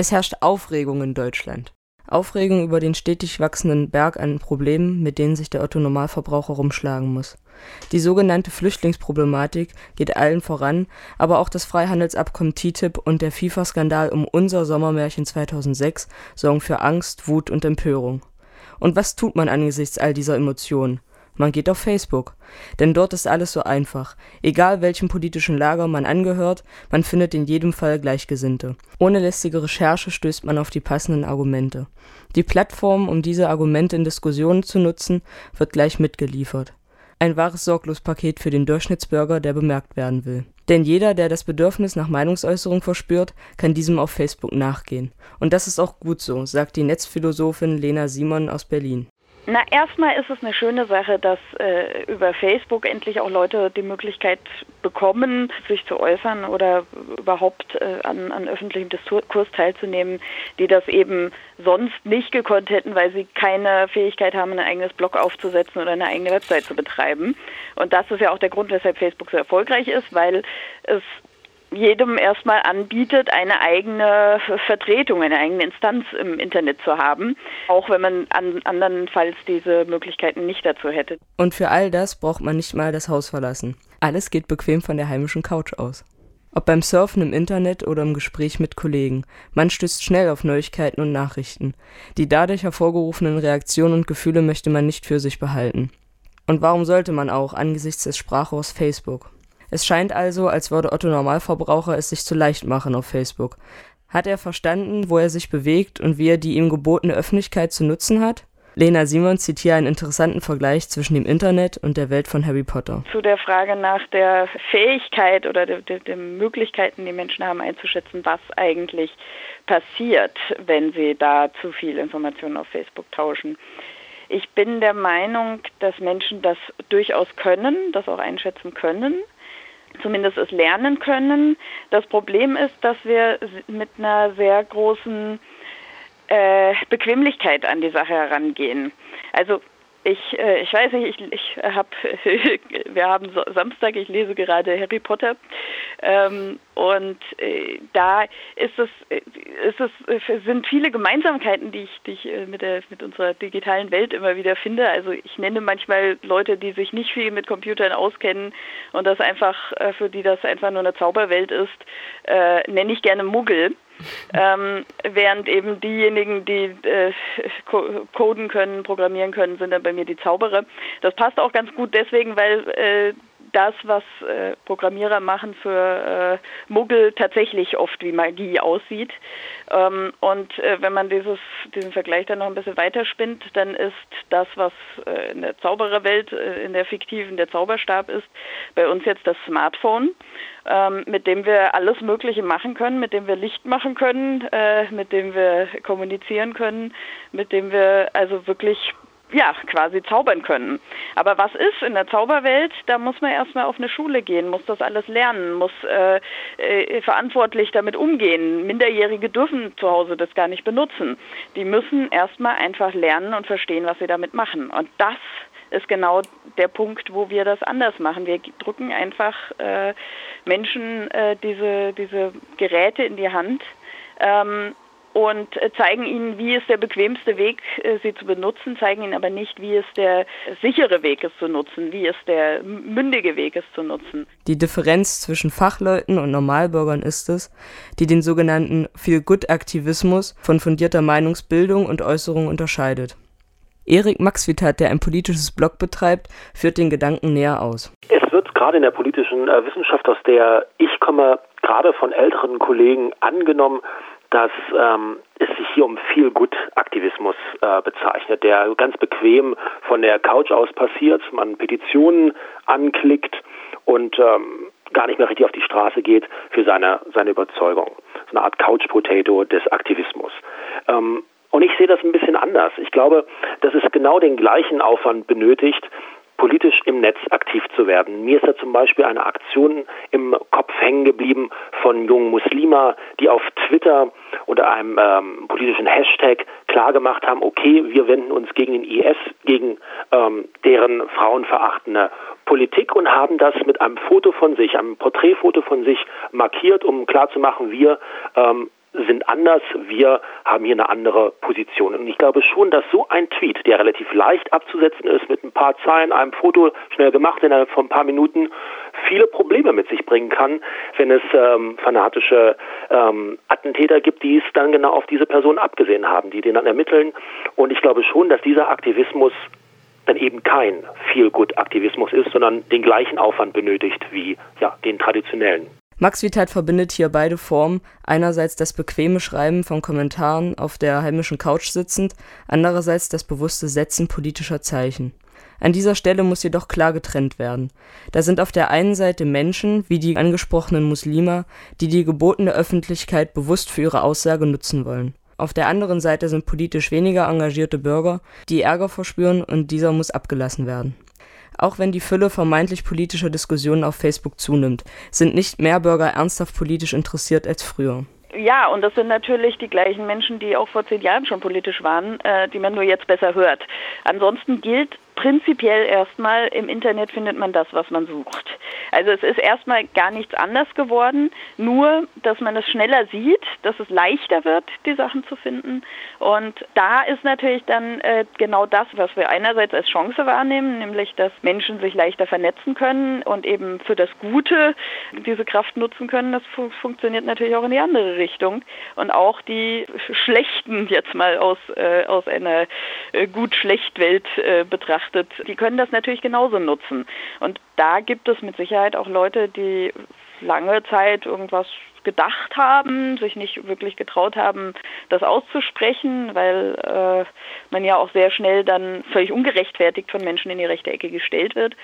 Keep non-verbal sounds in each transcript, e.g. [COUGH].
Es herrscht Aufregung in Deutschland. Aufregung über den stetig wachsenden Berg an Problemen, mit denen sich der Otto-Normalverbraucher rumschlagen muss. Die sogenannte Flüchtlingsproblematik geht allen voran, aber auch das Freihandelsabkommen TTIP und der FIFA-Skandal um unser Sommermärchen 2006 sorgen für Angst, Wut und Empörung. Und was tut man angesichts all dieser Emotionen? Man geht auf Facebook. Denn dort ist alles so einfach. Egal welchem politischen Lager man angehört, man findet in jedem Fall Gleichgesinnte. Ohne lästige Recherche stößt man auf die passenden Argumente. Die Plattform, um diese Argumente in Diskussionen zu nutzen, wird gleich mitgeliefert. Ein wahres Sorglospaket für den Durchschnittsbürger, der bemerkt werden will. Denn jeder, der das Bedürfnis nach Meinungsäußerung verspürt, kann diesem auf Facebook nachgehen. Und das ist auch gut so, sagt die Netzphilosophin Lena Simon aus Berlin. Na, erstmal ist es eine schöne Sache, dass äh, über Facebook endlich auch Leute die Möglichkeit bekommen, sich zu äußern oder überhaupt äh, an, an öffentlichem Diskurs teilzunehmen, die das eben sonst nicht gekonnt hätten, weil sie keine Fähigkeit haben, ein eigenes Blog aufzusetzen oder eine eigene Website zu betreiben. Und das ist ja auch der Grund, weshalb Facebook so erfolgreich ist, weil es jedem erstmal anbietet, eine eigene Vertretung, eine eigene Instanz im Internet zu haben, auch wenn man an, andernfalls diese Möglichkeiten nicht dazu hätte. Und für all das braucht man nicht mal das Haus verlassen. Alles geht bequem von der heimischen Couch aus. Ob beim Surfen im Internet oder im Gespräch mit Kollegen, man stößt schnell auf Neuigkeiten und Nachrichten. Die dadurch hervorgerufenen Reaktionen und Gefühle möchte man nicht für sich behalten. Und warum sollte man auch angesichts des Sprachrohrs Facebook? Es scheint also, als würde Otto Normalverbraucher es sich zu leicht machen auf Facebook. Hat er verstanden, wo er sich bewegt und wie er die ihm gebotene Öffentlichkeit zu nutzen hat? Lena Simon zieht hier einen interessanten Vergleich zwischen dem Internet und der Welt von Harry Potter. Zu der Frage nach der Fähigkeit oder den Möglichkeiten, die Menschen haben einzuschätzen, was eigentlich passiert, wenn sie da zu viel Informationen auf Facebook tauschen. Ich bin der Meinung, dass Menschen das durchaus können, das auch einschätzen können zumindest es lernen können. Das Problem ist, dass wir mit einer sehr großen äh, Bequemlichkeit an die Sache herangehen. Also ich, äh, ich weiß nicht, ich, ich habe, [LAUGHS] wir haben Samstag, ich lese gerade Harry Potter ähm, und äh, da ist es, äh, ist es äh, sind viele Gemeinsamkeiten, die ich, die ich äh, mit, der, mit unserer digitalen Welt immer wieder finde. Also ich nenne manchmal Leute, die sich nicht viel mit Computern auskennen und das einfach, äh, für die das einfach nur eine Zauberwelt ist, nenne ich gerne Muggel ähm, während eben diejenigen, die äh, coden können, programmieren können, sind dann bei mir die Zauberer. Das passt auch ganz gut deswegen, weil äh, das, was äh, Programmierer machen für äh, Muggel, tatsächlich oft wie Magie aussieht. Ähm, und äh, wenn man dieses, diesen Vergleich dann noch ein bisschen weiterspinnt, dann ist das, was äh, in der Zaubererwelt, äh, in der fiktiven der Zauberstab ist, bei uns jetzt das Smartphone, ähm, mit dem wir alles Mögliche machen können, mit dem wir Licht machen können, äh, mit dem wir kommunizieren können, mit dem wir also wirklich ja, quasi zaubern können. Aber was ist in der Zauberwelt? Da muss man erstmal auf eine Schule gehen, muss das alles lernen, muss äh, äh, verantwortlich damit umgehen. Minderjährige dürfen zu Hause das gar nicht benutzen. Die müssen erstmal einfach lernen und verstehen, was sie damit machen. Und das ist genau der Punkt, wo wir das anders machen. Wir drücken einfach äh, Menschen äh, diese, diese Geräte in die Hand. Ähm, und äh, zeigen ihnen, wie ist der bequemste Weg, äh, sie zu benutzen, zeigen ihnen aber nicht, wie es der sichere Weg ist zu nutzen, wie es der mündige Weg ist zu nutzen. Die Differenz zwischen Fachleuten und Normalbürgern ist es, die den sogenannten Feel-Good-Aktivismus von fundierter Meinungsbildung und Äußerung unterscheidet. Erik Maxvitat, der ein politisches Blog betreibt, führt den Gedanken näher aus. Es wird gerade in der politischen äh, Wissenschaft, aus der ich komme, gerade von älteren Kollegen angenommen, dass ähm, es sich hier um viel gut Aktivismus äh, bezeichnet, der ganz bequem von der Couch aus passiert, man Petitionen anklickt und ähm, gar nicht mehr richtig auf die Straße geht für seine, seine Überzeugung. So eine Art Couch Potato des Aktivismus. Ähm, und ich sehe das ein bisschen anders. Ich glaube, dass es genau den gleichen Aufwand benötigt, politisch im Netz aktiv zu werden. Mir ist da zum Beispiel eine Aktion im Kopf hängen geblieben von jungen Muslima, die auf Twitter unter einem ähm, politischen Hashtag klargemacht haben, okay, wir wenden uns gegen den IS, gegen ähm, deren frauenverachtende Politik und haben das mit einem Foto von sich, einem Porträtfoto von sich markiert, um klarzumachen, wir ähm, sind anders, wir haben hier eine andere Position. Und ich glaube schon, dass so ein Tweet, der relativ leicht abzusetzen ist, mit ein paar Zeilen, einem Foto schnell gemacht innerhalb von ein paar Minuten, viele Probleme mit sich bringen kann, wenn es ähm, fanatische ähm, Attentäter gibt, die es dann genau auf diese Person abgesehen haben, die den dann ermitteln. Und ich glaube schon, dass dieser Aktivismus dann eben kein Feel-Good-Aktivismus ist, sondern den gleichen Aufwand benötigt wie ja, den traditionellen. Max Vitat verbindet hier beide Formen, einerseits das bequeme Schreiben von Kommentaren auf der heimischen Couch sitzend, andererseits das bewusste Setzen politischer Zeichen. An dieser Stelle muss jedoch klar getrennt werden. Da sind auf der einen Seite Menschen, wie die angesprochenen Muslime, die die gebotene Öffentlichkeit bewusst für ihre Aussage nutzen wollen. Auf der anderen Seite sind politisch weniger engagierte Bürger, die Ärger verspüren und dieser muss abgelassen werden. Auch wenn die Fülle vermeintlich politischer Diskussionen auf Facebook zunimmt, sind nicht mehr Bürger ernsthaft politisch interessiert als früher. Ja, und das sind natürlich die gleichen Menschen, die auch vor zehn Jahren schon politisch waren, äh, die man nur jetzt besser hört. Ansonsten gilt prinzipiell erstmal, im Internet findet man das, was man sucht. Also es ist erstmal gar nichts anders geworden, nur dass man es schneller sieht, dass es leichter wird, die Sachen zu finden. Und da ist natürlich dann äh, genau das, was wir einerseits als Chance wahrnehmen, nämlich dass Menschen sich leichter vernetzen können und eben für das Gute diese Kraft nutzen können. Das fu funktioniert natürlich auch in die andere Richtung. Und auch die Schlechten jetzt mal aus, äh, aus einer äh, gut-schlecht-Welt äh, betrachtet betrachtet, die können das natürlich genauso nutzen. Und da gibt es mit Sicherheit auch Leute, die lange Zeit irgendwas gedacht haben, sich nicht wirklich getraut haben, das auszusprechen, weil äh, man ja auch sehr schnell dann völlig ungerechtfertigt von Menschen in die rechte Ecke gestellt wird,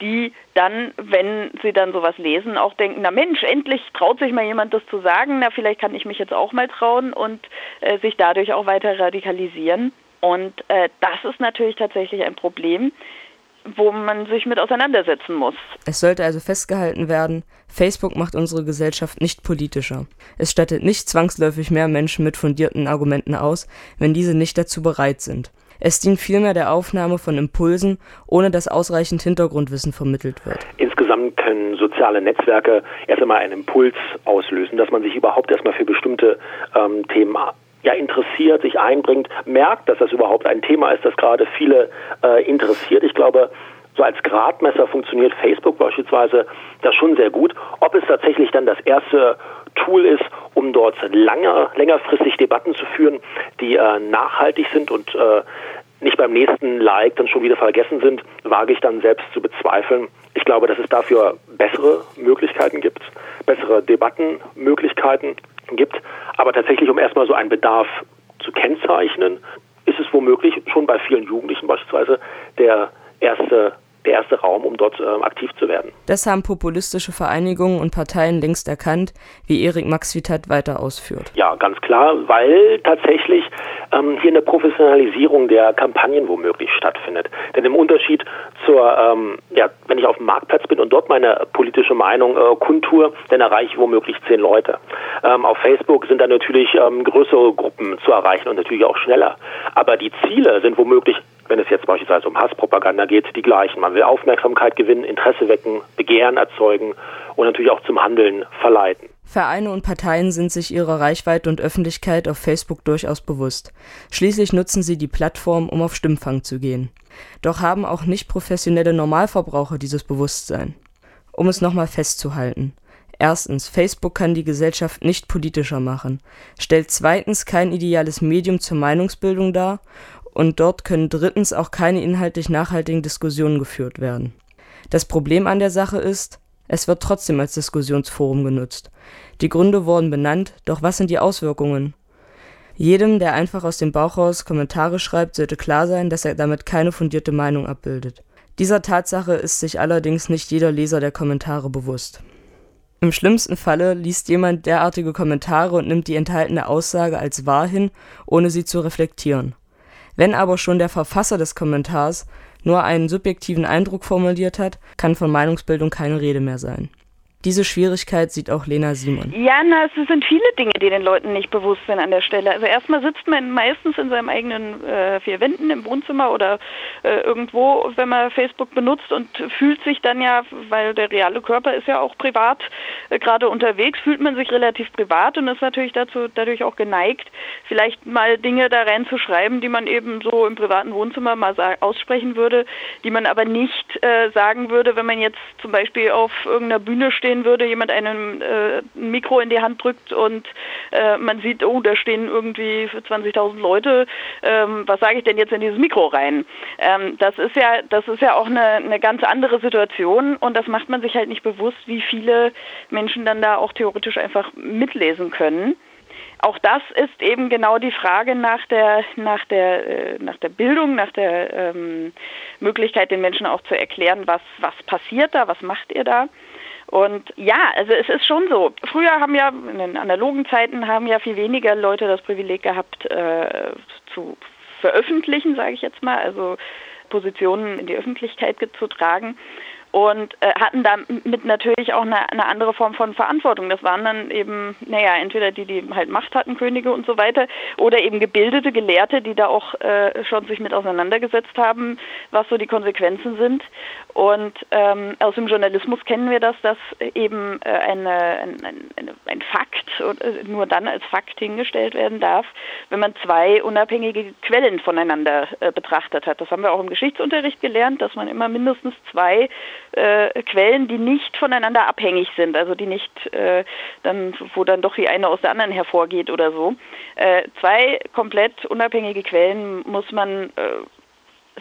die dann, wenn sie dann sowas lesen, auch denken, na Mensch, endlich traut sich mal jemand das zu sagen, na vielleicht kann ich mich jetzt auch mal trauen und äh, sich dadurch auch weiter radikalisieren. Und äh, das ist natürlich tatsächlich ein Problem, wo man sich mit auseinandersetzen muss. Es sollte also festgehalten werden, Facebook macht unsere Gesellschaft nicht politischer. Es stattet nicht zwangsläufig mehr Menschen mit fundierten Argumenten aus, wenn diese nicht dazu bereit sind. Es dient vielmehr der Aufnahme von Impulsen, ohne dass ausreichend Hintergrundwissen vermittelt wird. Insgesamt können soziale Netzwerke erst einmal einen Impuls auslösen, dass man sich überhaupt erstmal für bestimmte ähm, Themen ja interessiert, sich einbringt, merkt, dass das überhaupt ein Thema ist, das gerade viele äh, interessiert. Ich glaube, so als Gradmesser funktioniert Facebook beispielsweise das schon sehr gut. Ob es tatsächlich dann das erste Tool ist, um dort lange, längerfristig Debatten zu führen, die äh, nachhaltig sind und äh, nicht beim nächsten Like dann schon wieder vergessen sind, wage ich dann selbst zu bezweifeln. Ich glaube, dass es dafür bessere Möglichkeiten gibt, bessere Debattenmöglichkeiten gibt. Aber tatsächlich, um erstmal so einen Bedarf zu kennzeichnen, ist es womöglich schon bei vielen Jugendlichen beispielsweise der erste der erste Raum, um dort äh, aktiv zu werden. Das haben populistische Vereinigungen und Parteien längst erkannt, wie Erik Maxvitat weiter ausführt. Ja, ganz klar, weil tatsächlich ähm, hier eine Professionalisierung der Kampagnen womöglich stattfindet. Denn im Unterschied zur, ähm, ja, wenn ich auf dem Marktplatz bin und dort meine politische Meinung äh, kundtue, dann erreiche ich womöglich zehn Leute. Ähm, auf Facebook sind dann natürlich ähm, größere Gruppen zu erreichen und natürlich auch schneller. Aber die Ziele sind womöglich wenn es jetzt beispielsweise um Hasspropaganda geht, die gleichen. Man will Aufmerksamkeit gewinnen, Interesse wecken, Begehren erzeugen und natürlich auch zum Handeln verleiten. Vereine und Parteien sind sich ihrer Reichweite und Öffentlichkeit auf Facebook durchaus bewusst. Schließlich nutzen sie die Plattform, um auf Stimmfang zu gehen. Doch haben auch nicht professionelle Normalverbraucher dieses Bewusstsein. Um es nochmal festzuhalten. Erstens, Facebook kann die Gesellschaft nicht politischer machen, stellt zweitens kein ideales Medium zur Meinungsbildung dar und dort können drittens auch keine inhaltlich nachhaltigen Diskussionen geführt werden. Das Problem an der Sache ist, es wird trotzdem als Diskussionsforum genutzt. Die Gründe wurden benannt, doch was sind die Auswirkungen? Jedem, der einfach aus dem Bauch raus Kommentare schreibt, sollte klar sein, dass er damit keine fundierte Meinung abbildet. Dieser Tatsache ist sich allerdings nicht jeder Leser der Kommentare bewusst. Im schlimmsten Falle liest jemand derartige Kommentare und nimmt die enthaltene Aussage als wahr hin, ohne sie zu reflektieren. Wenn aber schon der Verfasser des Kommentars nur einen subjektiven Eindruck formuliert hat, kann von Meinungsbildung keine Rede mehr sein Diese Schwierigkeit sieht auch Lena Simon. Ja, na, es sind viele Dinge, die den Leuten nicht bewusst sind an der Stelle. Also erstmal sitzt man meistens in seinem eigenen äh, vier Wänden im Wohnzimmer oder äh, irgendwo, wenn man Facebook benutzt und fühlt sich dann ja, weil der reale Körper ist ja auch privat äh, gerade unterwegs, fühlt man sich relativ privat und ist natürlich dazu dadurch auch geneigt, vielleicht mal Dinge da reinzuschreiben, die man eben so im privaten Wohnzimmer mal aussprechen würde, die man aber nicht äh, sagen würde, wenn man jetzt zum Beispiel auf irgendeiner Bühne steht stehen würde, jemand einem äh, ein Mikro in die Hand drückt und äh, man sieht, oh, da stehen irgendwie 20.000 Leute, ähm, was sage ich denn jetzt in dieses Mikro rein? Ähm, das ist ja, das ist ja auch eine, eine ganz andere Situation und das macht man sich halt nicht bewusst, wie viele Menschen dann da auch theoretisch einfach mitlesen können auch das ist eben genau die Frage nach der nach der äh, nach der Bildung, nach der ähm, Möglichkeit, den Menschen auch zu erklären, was was passiert da, was macht ihr da. Und ja, also es ist schon so. Früher haben ja, in den analogen Zeiten haben ja viel weniger Leute das Privileg gehabt, äh, zu veröffentlichen, sage ich jetzt mal, also Positionen in die Öffentlichkeit zu tragen und äh, hatten damit natürlich auch eine, eine, andere Form von Verantwortung. Das waren dann eben, naja, entweder die, die halt Macht hatten, Könige und so weiter, oder eben gebildete Gelehrte, die da auch äh, schon sich mit auseinandergesetzt haben, was so die Konsequenzen sind. Und ähm, aus dem Journalismus kennen wir das, dass eben äh, eine, ein, ein, ein Fakt äh, nur dann als Fakt hingestellt werden darf, wenn man zwei unabhängige Quellen voneinander äh, betrachtet hat. Das haben wir auch im Geschichtsunterricht gelernt, dass man immer mindestens zwei äh, Quellen, die nicht voneinander abhängig sind, also die nicht äh, dann, wo dann doch die eine aus der anderen hervorgeht oder so. Äh, zwei komplett unabhängige Quellen muss man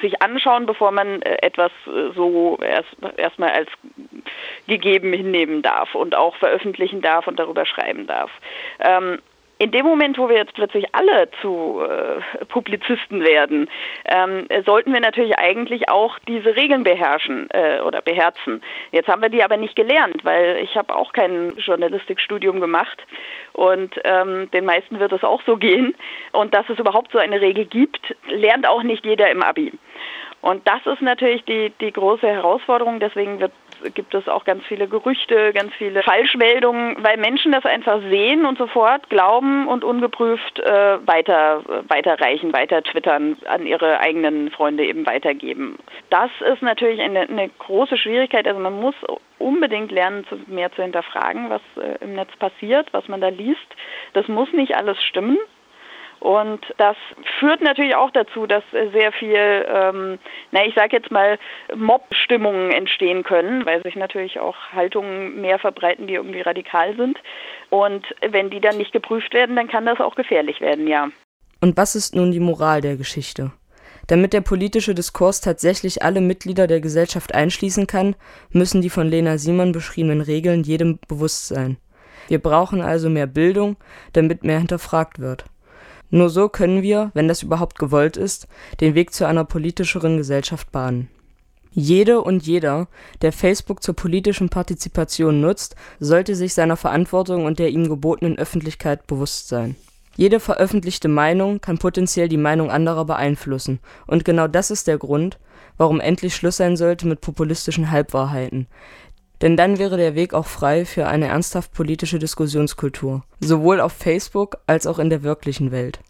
sich anschauen, bevor man äh, etwas äh, so erst erstmal als gegeben hinnehmen darf und auch veröffentlichen darf und darüber schreiben darf. Ähm, in dem Moment, wo wir jetzt plötzlich alle zu äh, Publizisten werden, ähm, sollten wir natürlich eigentlich auch diese Regeln beherrschen äh, oder beherzen. Jetzt haben wir die aber nicht gelernt, weil ich habe auch kein Journalistikstudium gemacht und ähm, den meisten wird es auch so gehen. Und dass es überhaupt so eine Regel gibt, lernt auch nicht jeder im Abi. Und das ist natürlich die, die große Herausforderung. Deswegen wird gibt es auch ganz viele Gerüchte, ganz viele Falschmeldungen, weil Menschen das einfach sehen und sofort glauben und ungeprüft äh, weiter weiterreichen, weiter twittern, an ihre eigenen Freunde eben weitergeben. Das ist natürlich eine, eine große Schwierigkeit. Also man muss unbedingt lernen, mehr zu hinterfragen, was äh, im Netz passiert, was man da liest. Das muss nicht alles stimmen. Und das führt natürlich auch dazu, dass sehr viel, ähm, na ich sage jetzt mal, Mob-Stimmungen entstehen können, weil sich natürlich auch Haltungen mehr verbreiten, die irgendwie radikal sind. Und wenn die dann nicht geprüft werden, dann kann das auch gefährlich werden, ja. Und was ist nun die Moral der Geschichte? Damit der politische Diskurs tatsächlich alle Mitglieder der Gesellschaft einschließen kann, müssen die von Lena Simon beschriebenen Regeln jedem bewusst sein. Wir brauchen also mehr Bildung, damit mehr hinterfragt wird. Nur so können wir, wenn das überhaupt gewollt ist, den Weg zu einer politischeren Gesellschaft bahnen. Jede und jeder, der Facebook zur politischen Partizipation nutzt, sollte sich seiner Verantwortung und der ihm gebotenen Öffentlichkeit bewusst sein. Jede veröffentlichte Meinung kann potenziell die Meinung anderer beeinflussen, und genau das ist der Grund, warum endlich Schluss sein sollte mit populistischen Halbwahrheiten, denn dann wäre der Weg auch frei für eine ernsthaft politische Diskussionskultur, sowohl auf Facebook als auch in der wirklichen Welt